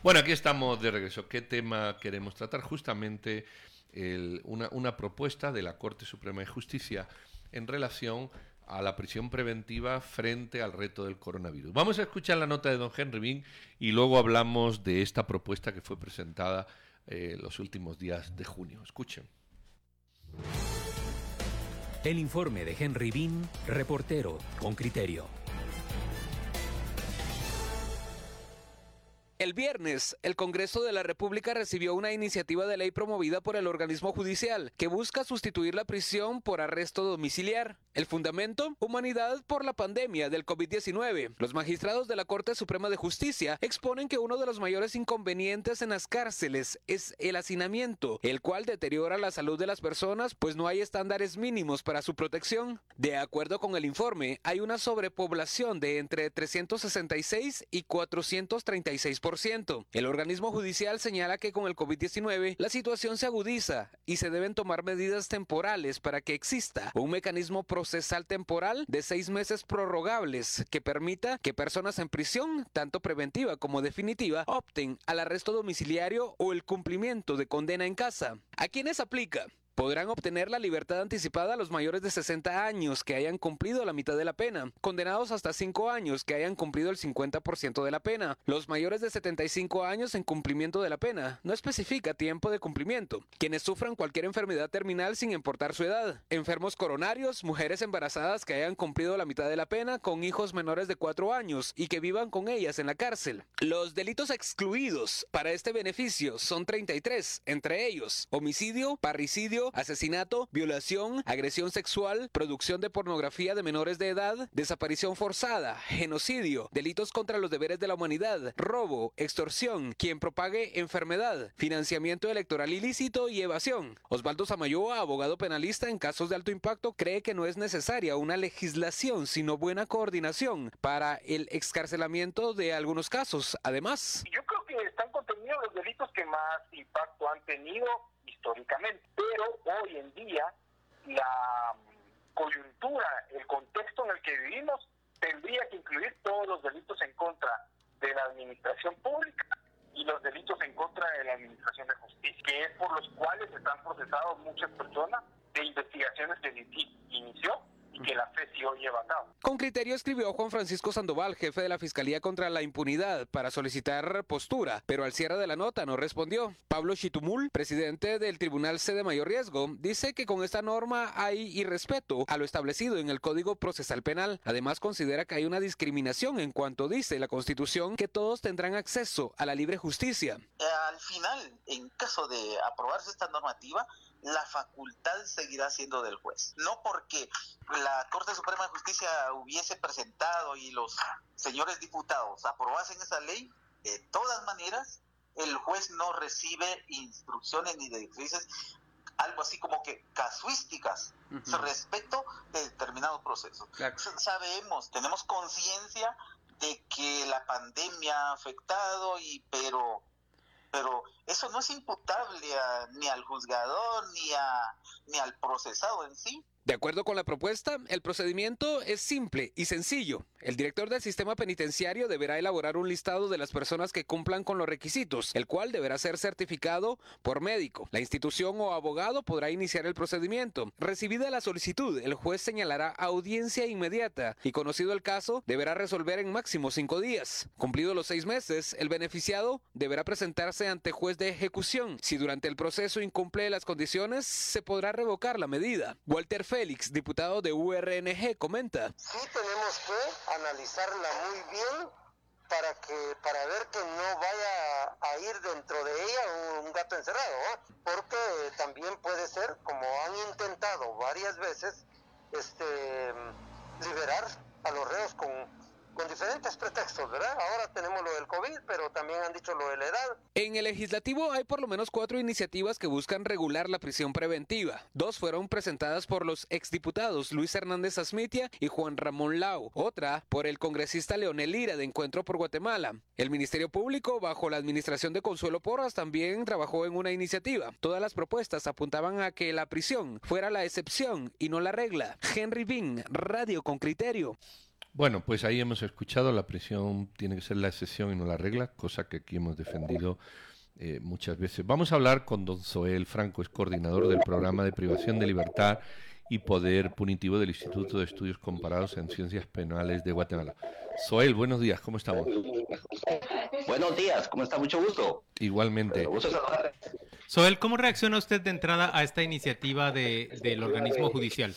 Bueno, aquí estamos de regreso. ¿Qué tema queremos tratar? Justamente una, propuesta de la Corte Suprema de Justicia en relación a la prisión preventiva frente al reto del coronavirus. Vamos a escuchar la nota de don Henry Bean y luego hablamos de esta propuesta que fue presentada eh, los últimos días de junio. Escuchen. El informe de Henry Bean, reportero con criterio. El viernes, el Congreso de la República recibió una iniciativa de ley promovida por el organismo judicial que busca sustituir la prisión por arresto domiciliar. El fundamento, humanidad por la pandemia del COVID-19. Los magistrados de la Corte Suprema de Justicia exponen que uno de los mayores inconvenientes en las cárceles es el hacinamiento, el cual deteriora la salud de las personas pues no hay estándares mínimos para su protección. De acuerdo con el informe, hay una sobrepoblación de entre 366 y 436%. El organismo judicial señala que con el COVID-19 la situación se agudiza y se deben tomar medidas temporales para que exista un mecanismo procesal temporal de seis meses prorrogables que permita que personas en prisión, tanto preventiva como definitiva, opten al arresto domiciliario o el cumplimiento de condena en casa. ¿A quiénes aplica? Podrán obtener la libertad anticipada a los mayores de 60 años que hayan cumplido la mitad de la pena, condenados hasta 5 años que hayan cumplido el 50% de la pena, los mayores de 75 años en cumplimiento de la pena, no especifica tiempo de cumplimiento, quienes sufran cualquier enfermedad terminal sin importar su edad, enfermos coronarios, mujeres embarazadas que hayan cumplido la mitad de la pena con hijos menores de 4 años y que vivan con ellas en la cárcel. Los delitos excluidos para este beneficio son 33, entre ellos homicidio, parricidio, asesinato, violación, agresión sexual, producción de pornografía de menores de edad, desaparición forzada, genocidio, delitos contra los deberes de la humanidad, robo, extorsión, quien propague enfermedad, financiamiento electoral ilícito y evasión. Osvaldo Samayoa, abogado penalista en casos de alto impacto, cree que no es necesaria una legislación, sino buena coordinación para el excarcelamiento de algunos casos. Además, yo creo que están contenidos los delitos que más impacto han tenido históricamente. Pero hoy en día la coyuntura, el contexto en el que vivimos, tendría que incluir todos los delitos en contra de la administración pública y los delitos en contra de la administración de justicia, que es por los cuales están procesados muchas personas de investigaciones que inició que la fe sí hoy lleva a cabo. Con criterio escribió Juan Francisco Sandoval, jefe de la Fiscalía contra la Impunidad, para solicitar postura, pero al cierre de la nota no respondió. Pablo Chitumul, presidente del Tribunal C de Mayor Riesgo, dice que con esta norma hay irrespeto a lo establecido en el Código Procesal Penal. Además, considera que hay una discriminación en cuanto dice la Constitución que todos tendrán acceso a la libre justicia. Al final, en caso de aprobarse esta normativa, la facultad seguirá siendo del juez. No porque la Corte Suprema de Justicia hubiese presentado y los señores diputados aprobasen esa ley, de todas maneras, el juez no recibe instrucciones ni directrices, algo así como que casuísticas respecto de determinados procesos. Sabemos, tenemos conciencia de que la pandemia ha afectado y pero pero eso no es imputable ni al juzgador ni a ni al procesado en sí. De acuerdo con la propuesta, el procedimiento es simple y sencillo. El director del sistema penitenciario deberá elaborar un listado de las personas que cumplan con los requisitos, el cual deberá ser certificado por médico. La institución o abogado podrá iniciar el procedimiento. Recibida la solicitud, el juez señalará audiencia inmediata y conocido el caso, deberá resolver en máximo cinco días. Cumplidos los seis meses, el beneficiado deberá presentarse ante juez de ejecución. Si durante el proceso incumple las condiciones, se podrá revocar la medida. Walter Félix, diputado de URNG, comenta. Sí tenemos que analizarla muy bien para que para ver que no vaya a ir dentro de ella un, gato encerrado, porque también puede ser, como han intentado varias veces, este liberar a los reos con con diferentes pretextos, ¿verdad? Ahora tenemos lo del COVID, pero también han dicho lo de la edad. En el legislativo hay por lo menos cuatro iniciativas que buscan regular la prisión preventiva. Dos fueron presentadas por los exdiputados Luis Hernández Asmitia y Juan Ramón Lau. Otra por el congresista Leonel Lira de Encuentro por Guatemala. El Ministerio Público, bajo la administración de Consuelo Porras, también trabajó en una iniciativa. Todas las propuestas apuntaban a que la prisión fuera la excepción y no la regla. Henry Bean, Radio con Criterio. Bueno, pues ahí hemos escuchado, la prisión tiene que ser la excepción y no la regla, cosa que aquí hemos defendido eh, muchas veces. Vamos a hablar con don Zoel Franco, es coordinador del programa de privación de libertad y poder punitivo del Instituto de Estudios Comparados en Ciencias Penales de Guatemala. Zoel, buenos días, ¿cómo estamos? Buenos días, ¿cómo está? Mucho gusto. Igualmente. Gusto Zoel, ¿cómo reacciona usted de entrada a esta iniciativa de, del organismo judicial?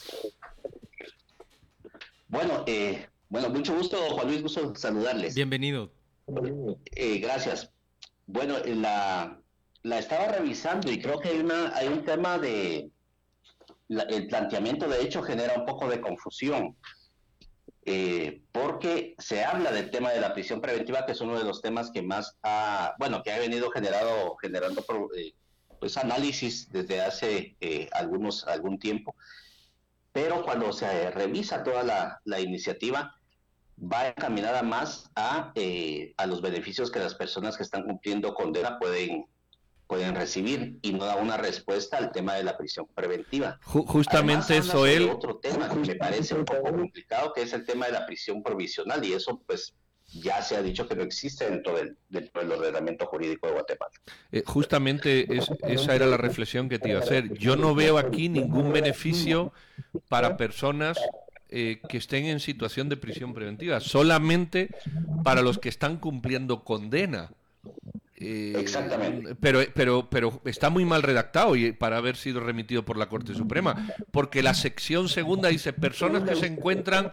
Bueno, eh, bueno, mucho gusto, Juan Luis, gusto saludarles. Bienvenido. Eh, gracias. Bueno, la, la estaba revisando y creo que hay, una, hay un tema de... el planteamiento, de hecho, genera un poco de confusión. Eh, porque se habla del tema de la prisión preventiva, que es uno de los temas que más ha, bueno, que ha venido generado, generando eh, pues análisis desde hace eh, algunos, algún tiempo. Pero cuando se revisa toda la, la iniciativa, va encaminada más a, eh, a los beneficios que las personas que están cumpliendo condena pueden pueden recibir y no da una respuesta al tema de la prisión preventiva. justamente eso él otro tema que me parece un poco complicado que es el tema de la prisión provisional y eso pues ya se ha dicho que no existe dentro del, dentro del ordenamiento jurídico de Guatemala. Eh, justamente esa era la reflexión que te iba a hacer. Yo no veo aquí ningún beneficio para personas eh, que estén en situación de prisión preventiva, solamente para los que están cumpliendo condena. Eh, Exactamente. Pero, pero, pero está muy mal redactado y para haber sido remitido por la Corte Suprema, porque la sección segunda dice personas que se encuentran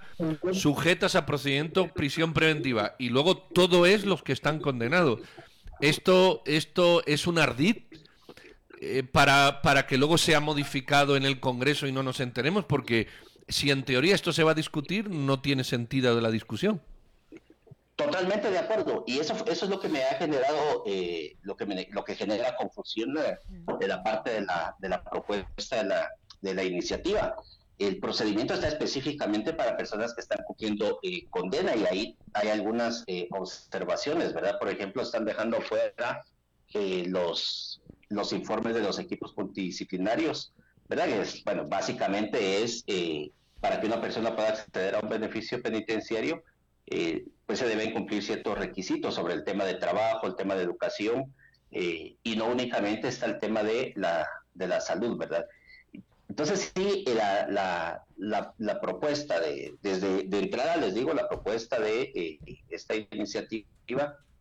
sujetas a procedimiento prisión preventiva y luego todo es los que están condenados. Esto, esto es un ardid eh, para, para que luego sea modificado en el Congreso y no nos enteremos, porque si en teoría esto se va a discutir, no tiene sentido de la discusión. Totalmente de acuerdo. Y eso, eso es lo que me ha generado, eh, lo, que me, lo que genera confusión de, la parte de la, de la propuesta de la, de la iniciativa. El procedimiento está específicamente para personas que están cumpliendo eh, condena y ahí hay algunas eh, observaciones, ¿verdad? Por ejemplo, están dejando fuera los, los informes de los equipos multidisciplinarios, ¿verdad? Que es, bueno, básicamente es para que una persona pueda acceder a un beneficio penitenciario, eh, pues se deben cumplir ciertos requisitos sobre el tema de trabajo, el tema de educación, eh, y no únicamente está el tema de la, de la salud, ¿verdad? Entonces sí, la, la, la, propuesta de, desde de entrada les digo, la propuesta de eh, esta iniciativa,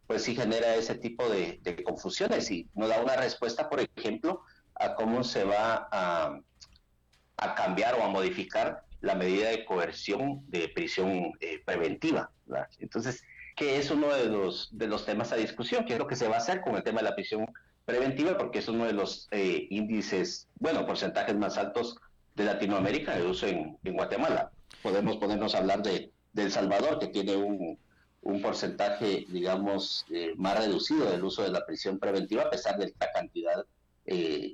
pues sí genera ese tipo de, de confusiones y no da una respuesta, por ejemplo, a cómo se va a, a cambiar o a modificar la medida de coerción de prisión eh, preventiva. Entonces, que es uno de los, de los temas a discusión, que es lo que se va a hacer con el tema de la prisión preventiva, porque es uno de los eh, índices, bueno, porcentajes más altos de Latinoamérica de uso en, Guatemala. Podemos ponernos a hablar de, de El Salvador, que tiene un, un porcentaje, digamos, eh, más reducido del uso de la prisión preventiva, a pesar de la cantidad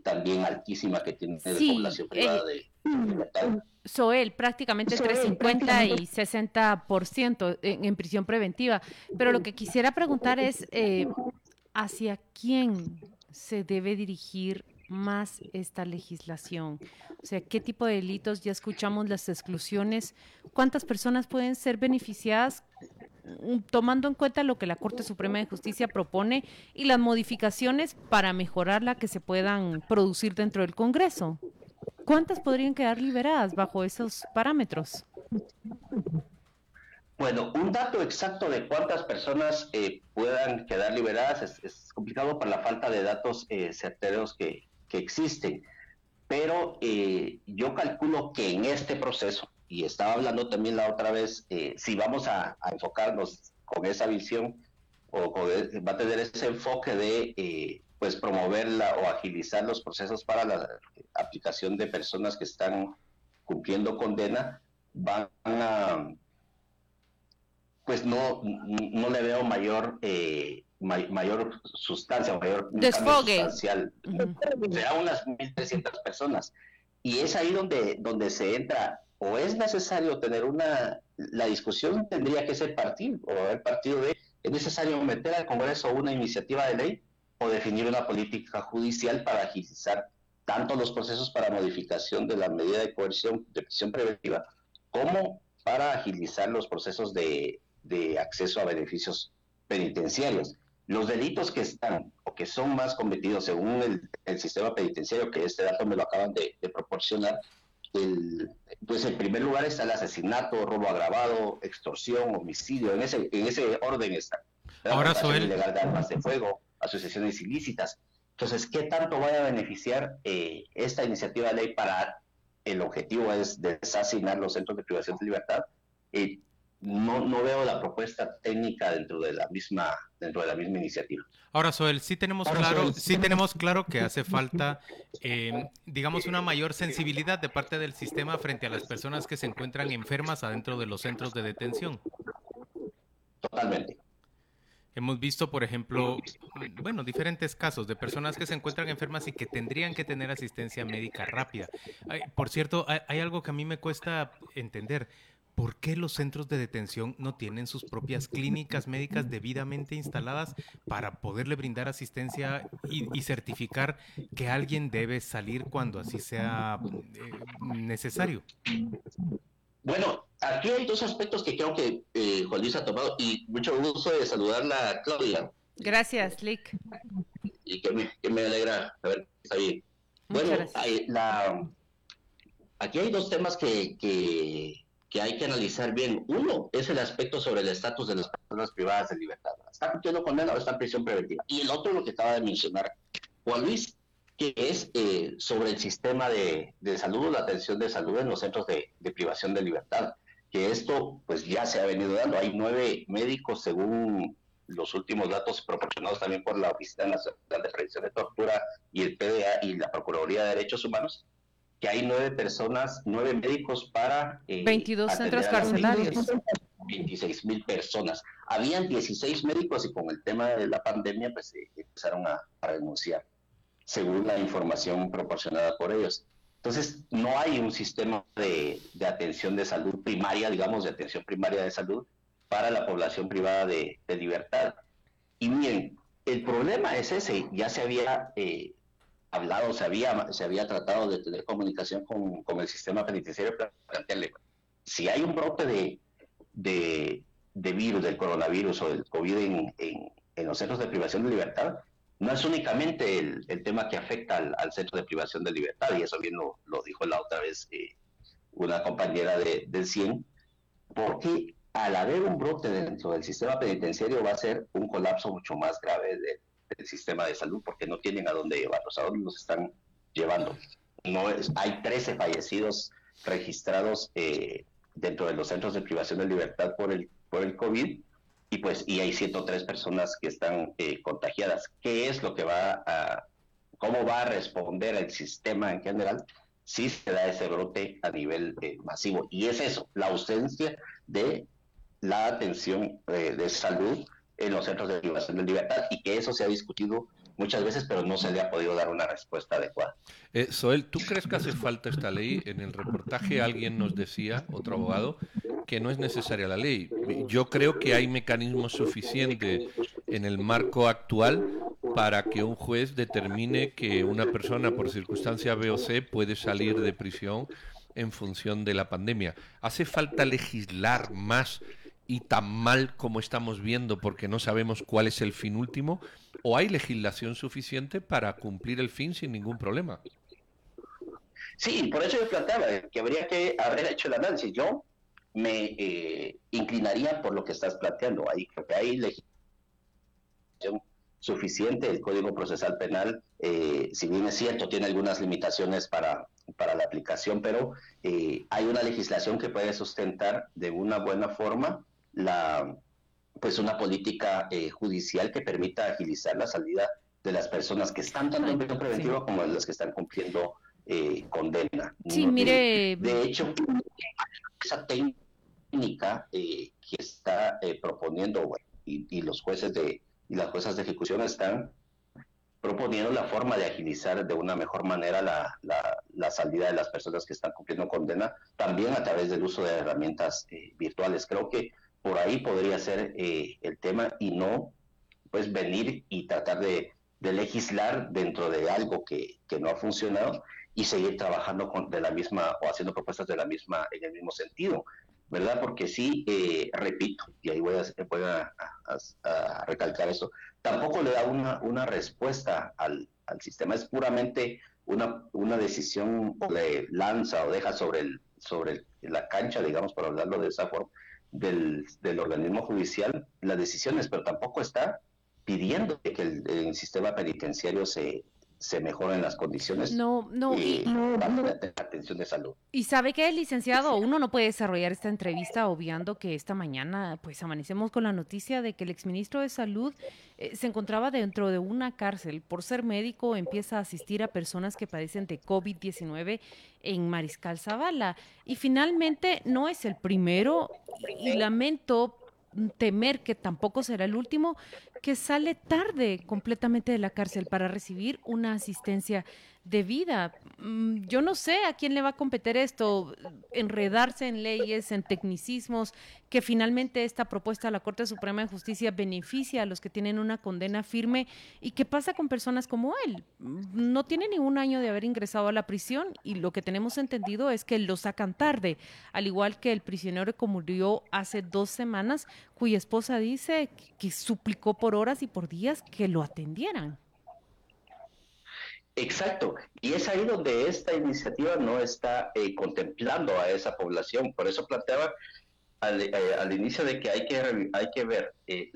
también altísima que tiene de población privada de, libertad. Soel, prácticamente entre 50 y 60% en, en prisión preventiva. Pero lo que quisiera preguntar es, eh, ¿hacia quién se debe dirigir más esta legislación? O sea, ¿qué tipo de delitos? Ya escuchamos las exclusiones. ¿Cuántas personas pueden ser beneficiadas tomando en cuenta lo que la Corte Suprema de Justicia propone y las modificaciones para mejorarla que se puedan producir dentro del Congreso? ¿Cuántas podrían quedar liberadas bajo esos parámetros? Bueno, un dato exacto de cuántas personas eh, puedan quedar liberadas es, complicado por la falta de datos eh, certeros que, existen. Pero eh, yo calculo que en este proceso, y estaba hablando también la otra vez, si vamos a, enfocarnos con esa visión, o va a tener ese enfoque de pues promoverla o agilizar los procesos para la aplicación de personas que están cumpliendo condena, van a, pues no, no le veo mayor eh, mayor sustancia, mayor desfogue sustancial. Será unas 1.300 personas. Y es ahí donde, donde se entra, o es necesario tener una, la discusión tendría que ser partido, o el partido de, es necesario meter al Congreso una iniciativa de ley o definir una política judicial para agilizar tanto los procesos para modificación de la medida de coerción de prisión preventiva como para agilizar los procesos de, de acceso a beneficios penitenciarios. Los delitos que están o que son más cometidos según el, sistema penitenciario, que este dato me lo acaban de, proporcionar, el, pues en primer lugar está el asesinato, robo agravado, extorsión, homicidio, en ese, en ese orden está. Ahora, Soel. ilegal de armas de fuego, asociaciones ilícitas. Entonces, ¿qué tanto va a beneficiar eh, esta iniciativa de ley para el objetivo es desasinar los centros de privación de libertad? Eh, no, no veo la propuesta técnica dentro de la misma dentro de la misma iniciativa. Ahora, Soel, sí tenemos claro, sí tenemos claro que hace falta, eh, digamos, una mayor sensibilidad de parte del sistema frente a las personas que se encuentran enfermas adentro de los centros de detención. Totalmente. Hemos visto, por ejemplo, bueno, diferentes casos de personas que se encuentran enfermas y que tendrían que tener asistencia médica rápida. por cierto, hay algo que a mí me cuesta entender. ¿Por qué los centros de detención no tienen sus propias clínicas médicas debidamente instaladas para poderle brindar asistencia y, certificar que alguien debe salir cuando así sea eh, necesario? Bueno, aquí hay dos aspectos que creo que eh, Juan Luis ha tomado y mucho gusto de saludarla a Claudia. Gracias, Lick. Y que me, alegra saber que está bien. bueno, la, aquí hay dos temas que, que que hay que analizar bien. Uno es el aspecto sobre el estatus de las personas privadas de libertad. ¿Está cumpliendo condena o está en prisión preventiva? Y el otro, lo que acaba de mencionar Juan Luis, que es eh, sobre el sistema de, de, salud, la atención de salud en los centros de, de, privación de libertad. Que esto, pues ya se ha venido dando. Hay nueve médicos, según los últimos datos proporcionados también por la Oficina Nacional de Prevención de Tortura y el PDA y la Procuraduría de Derechos Humanos, que hay nueve personas, nueve médicos para... 22 eh, centros carcelarios. 26 mil personas. Habían 16 médicos y con el tema de la pandemia pues eh, empezaron a, renunciar, según la información proporcionada por ellos. Entonces, no hay un sistema de, atención de salud primaria, digamos, de atención primaria de salud para la población privada de, libertad. Y bien, el problema es ese, ya se había eh, hablado, se había, se había tratado de tener comunicación con, con el sistema penitenciario para plantearle, si hay un brote de, de, de virus, del coronavirus o del COVID en, en, los centros de privación de libertad, no es únicamente el, el tema que afecta al, al, centro de privación de libertad, y eso bien lo, lo dijo la otra vez eh, una compañera de, del CIEN, porque al haber un brote dentro del sistema penitenciario va a ser un colapso mucho más grave de, del sistema de salud porque no tienen a dónde llevarlos, a dónde los están llevando. No es, hay 13 fallecidos registrados eh, dentro de los centros de privación de libertad por el, por el COVID y pues y hay 103 personas que están eh, contagiadas. ¿Qué es lo que va a, cómo va a responder el sistema en general si se da ese brote a nivel eh, masivo? Y es eso, la ausencia de la atención de salud en los centros de privación de libertad y que eso se ha discutido muchas veces, pero no se le ha podido dar una respuesta adecuada. Eh, Soel, ¿tú crees que hace falta esta ley? En el reportaje alguien nos decía, otro abogado, que no es necesaria la ley. Yo creo que hay mecanismos suficientes en el marco actual para que un juez determine que una persona por circunstancia B o C puede salir de prisión en función de la pandemia. ¿Hace falta legislar más y tan mal como estamos viendo porque no sabemos cuál es el fin último? ¿O hay legislación suficiente para cumplir el fin sin ningún problema? Sí, por eso yo planteaba que habría que haber hecho el análisis. Yo me eh, inclinaría por lo que estás planteando. Ahí creo que hay legislación suficiente. El Código Procesal Penal, eh, si bien es cierto, tiene algunas limitaciones para, para la aplicación, pero eh, hay una legislación que puede sustentar de una buena forma la pues una política eh, judicial que permita agilizar la salida de las personas que están tanto en prisión preventiva como las que están cumpliendo eh, condena. Sí, mire. De, hecho, esa técnica eh, que está proponiendo y, los jueces de y las juezas de ejecución están proponiendo la forma de agilizar de una mejor manera la, la, salida de las personas que están cumpliendo condena, también a través del uso de herramientas virtuales. Creo que por ahí podría ser eh, el tema y no pues venir y tratar de, legislar dentro de algo que, no ha funcionado y seguir trabajando con, de la misma o haciendo propuestas de la misma en el mismo sentido. ¿verdad? Porque sí, eh, repito, y ahí voy, a, recalcar eso, tampoco le da una, respuesta al, al sistema, es puramente una, una decisión le lanza o deja sobre, el, sobre la cancha, digamos, para hablarlo de esa forma, del, del organismo judicial las decisiones, pero tampoco está pidiendo que el sistema penitenciario se, se mejoren las condiciones no, no, y, atención de salud. Y sabe que el licenciado, uno no puede desarrollar esta entrevista obviando que esta mañana pues amanecemos con la noticia de que el exministro de Salud eh, se encontraba dentro de una cárcel. Por ser médico empieza a asistir a personas que padecen de COVID-19 en Mariscal Zavala. Y finalmente no es el primero y lamento temer que tampoco será el último, que sale tarde completamente de la cárcel para recibir una asistencia de vida. Mm, yo no sé a quién le va a competir esto, enredarse en leyes, en tecnicismos, que finalmente esta propuesta de la Corte Suprema de Justicia beneficia a los que tienen una condena firme. ¿Y qué pasa con personas como él? No tiene ni un año de haber ingresado a la prisión y lo que tenemos entendido es que lo sacan tarde, al igual que el prisionero que murió hace dos semanas, cuya esposa dice que suplicó por horas y por días que lo atendieran. Exacto, y es ahí donde esta iniciativa no está eh, contemplando a esa población. Por eso planteaba al, eh, inicio de que hay que, hay que ver, eh,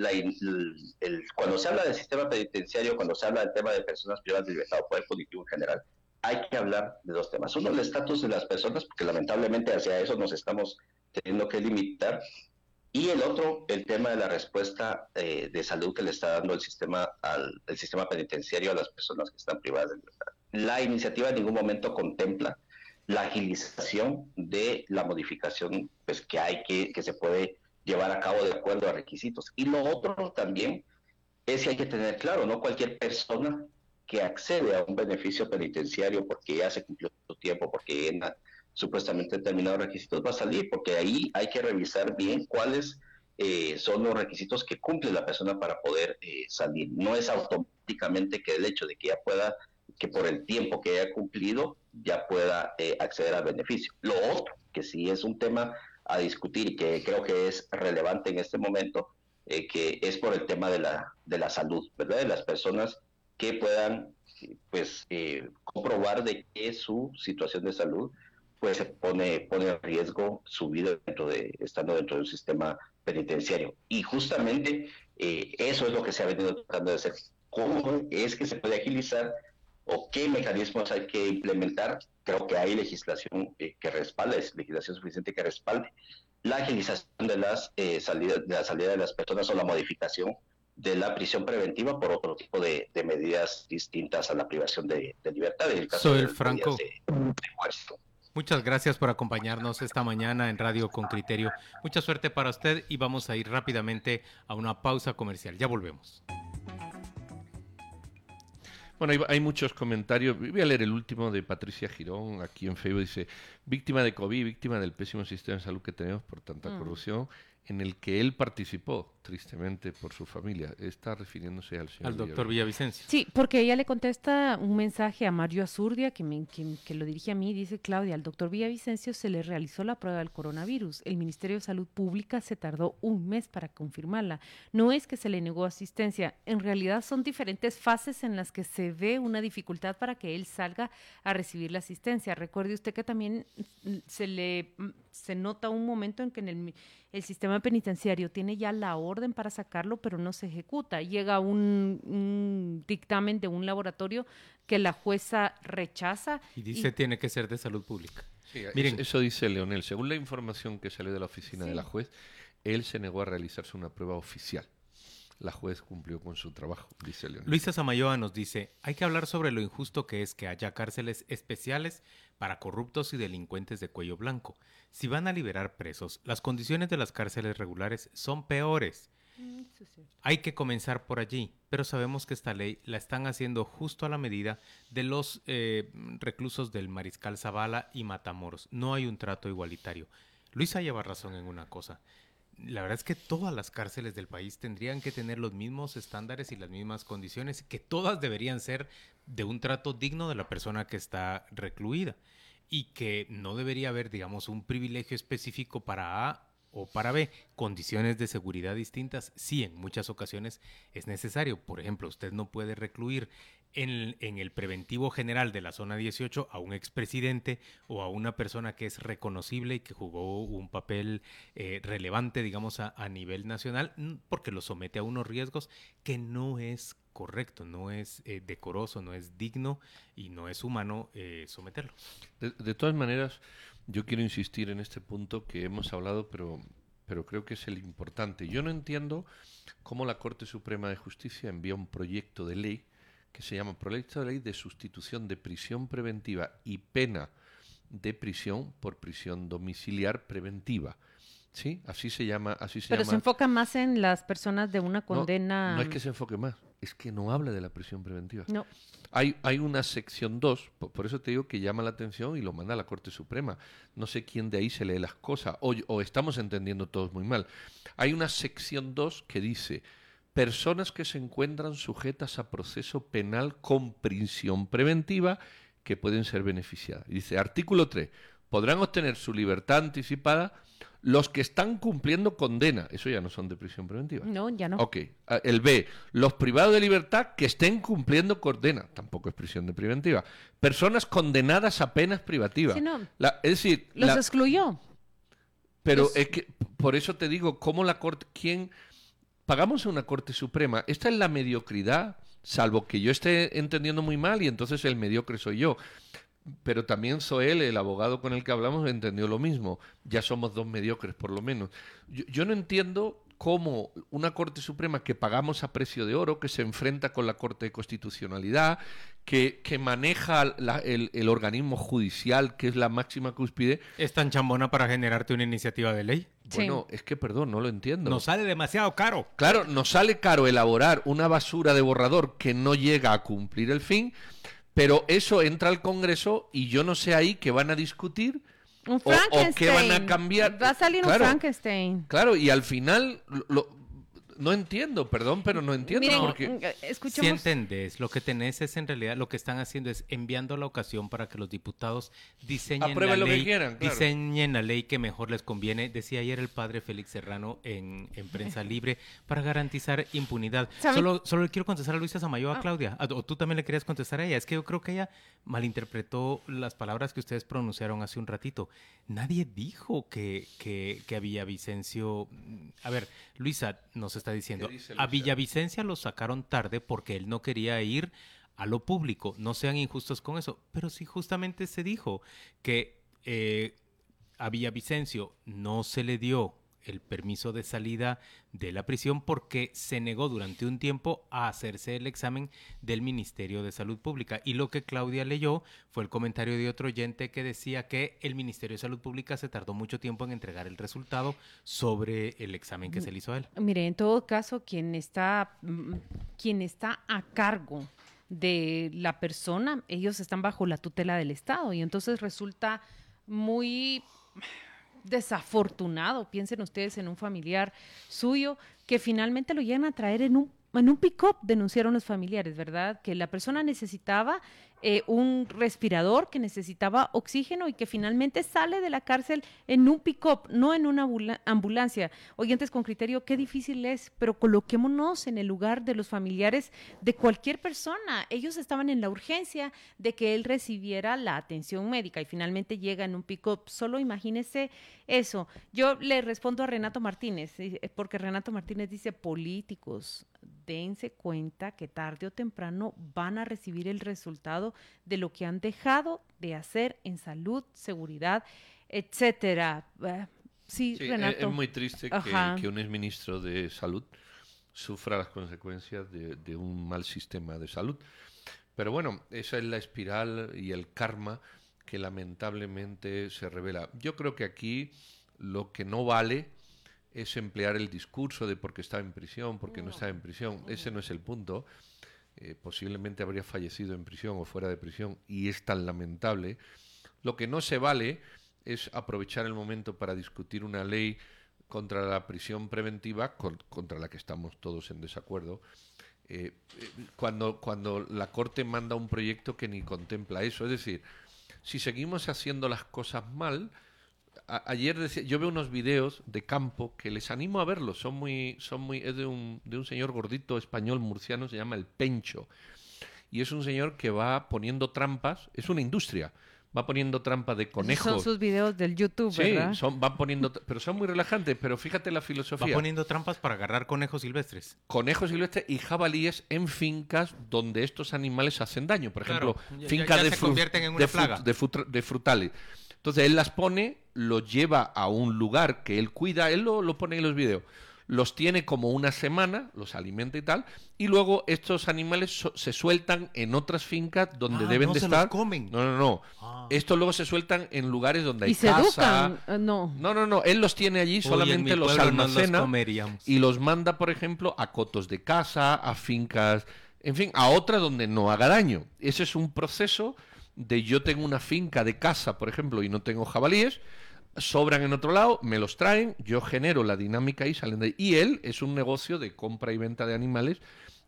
cuando se habla del sistema penitenciario, cuando se habla del tema de personas privadas de libertad o poder punitivo en general, hay que hablar de dos temas. Uno, el estatus de las personas, porque lamentablemente hacia eso nos estamos teniendo que limitar, y el otro, el tema de la respuesta eh, de salud que le está dando el sistema, al, el sistema penitenciario a las personas que están privadas de libertad. La iniciativa en ningún momento contempla la agilización de la modificación pues, que hay que, que se puede llevar a cabo de acuerdo a requisitos. Y lo otro también es que hay que tener claro, no cualquier persona que accede a un beneficio penitenciario porque ya se cumplió su tiempo, porque llena supuestamente determinados requisitos va a salir, porque ahí hay que revisar bien cuáles eh, son los requisitos que cumple la persona para poder eh, salir. No es automáticamente que el hecho de que ya pueda, que por el tiempo que haya cumplido, ya pueda eh, acceder al beneficio. Lo otro, que sí es un tema a discutir y que creo que es relevante en este momento, que es por el tema de la, de la salud, ¿verdad? De las personas que puedan pues comprobar de que su situación de salud pues pone, pone en riesgo su vida dentro de, estando dentro de un sistema penitenciario. Y justamente eh, eso es lo que se ha venido tratando de hacer. ¿Cómo es que se puede agilizar o qué mecanismos hay que implementar? Creo que hay legislación eh, que respalde, es legislación suficiente que respalde la agilización de las eh, salidas, de la salida de las personas o la modificación de la prisión preventiva por otro tipo de, medidas distintas a la privación de, libertad. En el caso Soy el Franco. Muchas gracias por acompañarnos esta mañana en Radio con Criterio. Mucha suerte para usted y vamos a ir rápidamente a una pausa comercial. Ya volvemos. Bueno, hay, muchos comentarios. Voy a leer el último de Patricia Girón, aquí en Facebook. Dice, víctima de COVID, víctima del pésimo sistema de salud que tenemos por tanta mm. corrupción en el que él participó, tristemente, por su familia. Está refiriéndose al señor Al doctor Villavicencio. Sí, porque ella le contesta un mensaje a Mario Azurdia, que, me, que, lo dirige a mí, dice, Claudia, al doctor Villavicencio se le realizó la prueba del coronavirus. El Ministerio de Salud Pública se tardó un mes para confirmarla. No es que se le negó asistencia, en realidad son diferentes fases en las que se ve una dificultad para que él salga a recibir la asistencia. Recuerde usted que también se le se nota un momento en que en el, el, sistema penitenciario tiene ya la orden para sacarlo, pero no se ejecuta. Llega un, dictamen de un laboratorio que la jueza rechaza. Y dice tiene que ser de salud pública. Miren, eso dice Leonel. Según la información que salió de la oficina de la juez, él se negó a realizarse una prueba oficial la juez cumplió con su trabajo, dice Leonel. Luisa Samayoa nos dice, hay que hablar sobre lo injusto que es que haya cárceles especiales para corruptos y delincuentes de cuello blanco. Si van a liberar presos, las condiciones de las cárceles regulares son peores. Mm, hay que comenzar por allí, pero sabemos que esta ley la están haciendo justo a la medida de los eh, reclusos del Mariscal Zavala y Matamoros. No hay un trato igualitario. Luisa lleva razón en una cosa la verdad es que todas las cárceles del país tendrían que tener los mismos estándares y las mismas condiciones, que todas deberían ser de un trato digno de la persona que está recluida. y que no debería haber, digamos, un privilegio específico para A o para B, condiciones de seguridad distintas, sí, en muchas ocasiones es necesario. Por ejemplo, usted no puede recluir en, el preventivo general de la zona 18 a un expresidente o a una persona que es reconocible y que jugó un papel eh, relevante, digamos, a, a, nivel nacional, porque lo somete a unos riesgos que no es correcto, no es eh, decoroso, no es digno y no es humano eh, someterlo. De, de todas maneras, yo quiero insistir en este punto que hemos hablado, pero, pero creo que es el importante. Yo no entiendo cómo la Corte Suprema de Justicia envía un proyecto de ley que se llama Proyecto de Ley de Sustitución de Prisión Preventiva y Pena de Prisión por Prisión Domiciliar Preventiva. ¿Sí? Así se llama. Así se Pero llama. se enfoca más en las personas de una condena. No, no es que se enfoque más, es que no habla de la prisión preventiva. No. Hay, hay una sección 2, por, por, eso te digo que llama la atención y lo manda a la Corte Suprema. No sé quién de ahí se lee las cosas, o, o estamos entendiendo todos muy mal. Hay una sección 2 que dice, personas que se encuentran sujetas a proceso penal con prisión preventiva que pueden ser beneficiadas. Y dice, artículo 3, podrán obtener su libertad anticipada los que están cumpliendo condena, eso ya no son de prisión preventiva. No, ya no. Ok. El B, los privados de libertad que estén cumpliendo condena, tampoco es prisión de preventiva. Personas condenadas a penas privativas. Sí, no. La, es decir, los la, excluyó. Pero Los- es que por eso te digo, ¿cómo la corte, quién pagamos una corte suprema? Esta es la mediocridad, salvo que yo esté entendiendo muy mal y entonces el mediocre soy yo. Pero también Soel, el abogado con el que hablamos, entendió lo mismo. Ya somos dos mediocres, por lo menos. Yo no entiendo cómo una Corte Suprema que pagamos a precio de oro, que se enfrenta con la Corte de Constitucionalidad, que, que maneja la- el, el organismo judicial, que es la máxima cúspide, ¿Es tan chambona para generarte una iniciativa de ley? Sí. bueno, es que perdón, no lo entiendo. Nos sale demasiado caro. Claro, nos sale caro elaborar una basura de borrador que no llega a cumplir el fin, pero eso entra al Congreso y yo no sé ahí qué van a discutir. Un o Frankenstein. qué van a cambiar. Va a salir Claro. un Frankenstein. Claro, y al final lo- lo- no entiendo, perdón, pero no entiendo Miren, porque mm, Si escuchemos. entendés, lo que tenés es en realidad lo que están haciendo es enviando la ocasión para que los diputados diseñen Aprueben la lo que ley, quieran, claro. diseñen la ley que mejor les conviene. Decía ayer el padre Félix Serrano en, en prensa libre para garantizar impunidad. Solo, solo le quiero contestar a Luisa Samayoa, Ah. Claudia. Ah, O tú también le querías contestar a ella. Es que yo creo que ella malinterpretó las palabras que ustedes pronunciaron hace un ratito. Nadie dijo que, que, que a Villavicencio. A ver, Luisa nos está diciendo. ¿Qué dice A Luisa? Villavicencia lo sacaron tarde porque él no quería ir a lo público. No sean injustos con eso. Pero sí, justamente se dijo que eh, a Villavicencio no se le dio el permiso de salida de la prisión porque se negó durante un tiempo a hacerse el examen del Ministerio de Salud Pública. Y lo que Claudia leyó fue el comentario de otro oyente que decía que el Ministerio de Salud Pública se tardó mucho tiempo en entregar el resultado sobre el examen que se le hizo a él. Mire, en todo caso, quien está, mm, quien está a cargo de la persona, ellos están bajo la tutela del Estado y entonces resulta muy desafortunado, piensen ustedes en un familiar suyo, que finalmente lo llegan a traer en un, en un pick-up, denunciaron los familiares, ¿verdad? Que la persona necesitaba eh, un respirador, que necesitaba oxígeno y que finalmente sale de la cárcel en un pick-up, no en una ambula- ambulancia. Oyentes con criterio, qué difícil es, pero coloquémonos en el lugar de los familiares de cualquier persona. Ellos estaban en la urgencia de que él recibiera la atención médica y finalmente llega en un pick-up. Solo imagínese eso. Yo le respondo a Renato Martínez, eh, porque Renato Martínez dice, políticos, dense cuenta que tarde o temprano van a recibir el resultado de lo que han dejado de hacer en salud, seguridad, etcétera. Eh, Sí, Sí, es- Renato. es muy triste que, que un exministro de salud sufra las consecuencias de, de un mal sistema de salud. Pero bueno, esa es la espiral y el karma que lamentablemente se revela. Yo creo que aquí lo que no vale es emplear el discurso de porque está en prisión, porque no, está en prisión. Ese no es el punto. Eh, posiblemente habría fallecido en prisión o fuera de prisión y es tan lamentable. Lo que no se vale es aprovechar el momento para discutir una ley contra la prisión preventiva, con- contra la que estamos todos en desacuerdo, eh, cuando, cuando la Corte manda un proyecto que ni contempla eso. Es decir, si seguimos haciendo las cosas mal, a- ayer decía, yo veo unos videos de campo que les animo a verlos, son muy, son muy, es de un, de un señor gordito español murciano, se llama el Pencho, y es un señor que va poniendo trampas, es una industria, va poniendo trampas de conejos. Son sus videos del YouTube, Sí, ¿verdad? son, van poniendo, pero son muy relajantes, pero fíjate la Va filosofía. poniendo trampas para agarrar conejos silvestres. Conejos silvestres y jabalíes en fincas donde estos animales hacen daño. Por Claro, ejemplo, ya- fincas ya de, se fru- convierten en una de, fru- plaga. de frutra- de frutales. Entonces él las pone, los lleva a un lugar que él cuida, él lo, lo pone en los videos. Los tiene como una semana, los alimenta y tal, y luego estos animales so- se sueltan en otras fincas donde Ah, deben no de se los estar. comen. No, no, no. Ah. Estos luego se sueltan en lugares donde hay Y se casa. educan. eh, No. No, no, no. Él los tiene allí, Uy, solamente los no almacena comeríamos. y los manda, por ejemplo, a cotos de casa, a fincas, en fin, a otras donde no haga daño. Ese es un proceso de yo tengo una finca de casa, por ejemplo, y no tengo jabalíes, sobran en otro lado, me los traen, yo genero la dinámica y salen de ahí. Y él es un negocio de compra y venta de animales.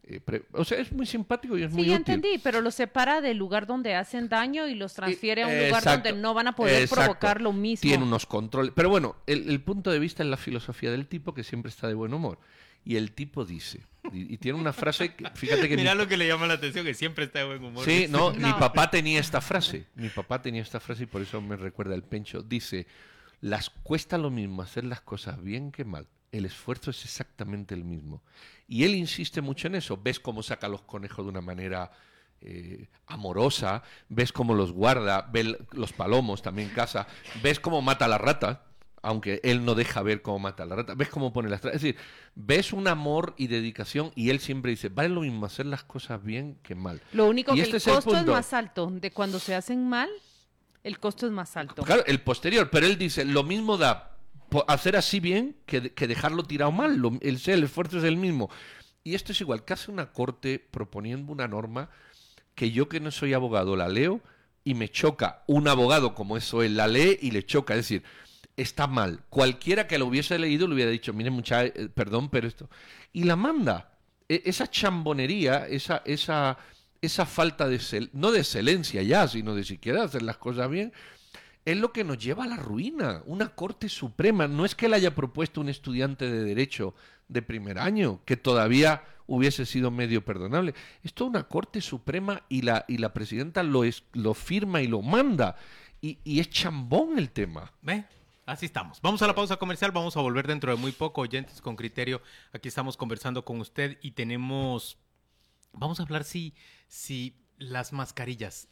eh, pre- o sea, es muy simpático y es muy Sí, útil. entendí, pero los separa del lugar donde hacen daño y los transfiere a un lugar donde no van a poder exacto. provocar lo mismo. Tiene unos controles. Pero bueno, el, el punto de vista es la filosofía del tipo que siempre está de buen humor. Y el tipo dice, y, y tiene una frase, que, fíjate que... Mira mi- lo que le llama la atención, que siempre está de buen humor. Sí, no, mi papá tenía esta frase. Mi papá tenía esta frase y por eso me recuerda el pencho. Dice, las cuesta lo mismo hacer las cosas bien que mal. El esfuerzo es exactamente el mismo. Y él insiste mucho en eso. Ves cómo saca los conejos de una manera eh, amorosa, ves cómo los guarda, ves los palomos también casa, ves cómo mata a la rata, aunque él no deja ver cómo mata a la rata, ves cómo pone las tra- Es decir, ves un amor y dedicación y él siempre dice, vale lo mismo hacer las cosas bien que mal. Lo único Y que este el es el costo es punto. más alto. De cuando se hacen mal, el costo es más alto. Claro, el posterior, pero él dice, lo mismo da hacer así bien que, que dejarlo tirado mal, lo- el, el esfuerzo es el mismo. Y esto es igual, que hace una corte proponiendo una norma que yo que no soy abogado la leo y me choca. Un abogado como eso, él la lee y le choca. Es decir, está mal. Cualquiera que lo hubiese leído le hubiera dicho, mire mucha, eh, perdón, pero esto. Y la manda. E- esa chambonería, esa, esa, esa falta de, no de excelencia ya, sino de siquiera hacer las cosas bien, es lo que nos lleva a la ruina. Una Corte Suprema. No es que la haya propuesto un estudiante de Derecho de primer año, que todavía hubiese sido medio perdonable. Esto es una Corte Suprema y la, y la presidenta lo, es, lo firma y lo manda. Y, y es chambón el tema. ¿Ve? Así estamos. Vamos a la pausa comercial, vamos a volver dentro de muy poco, oyentes con criterio. Aquí estamos conversando con usted y tenemos... Vamos a hablar si, si las mascarillas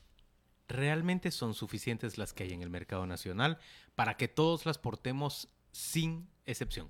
realmente son suficientes las que hay en el mercado nacional para que todos las portemos sin excepción.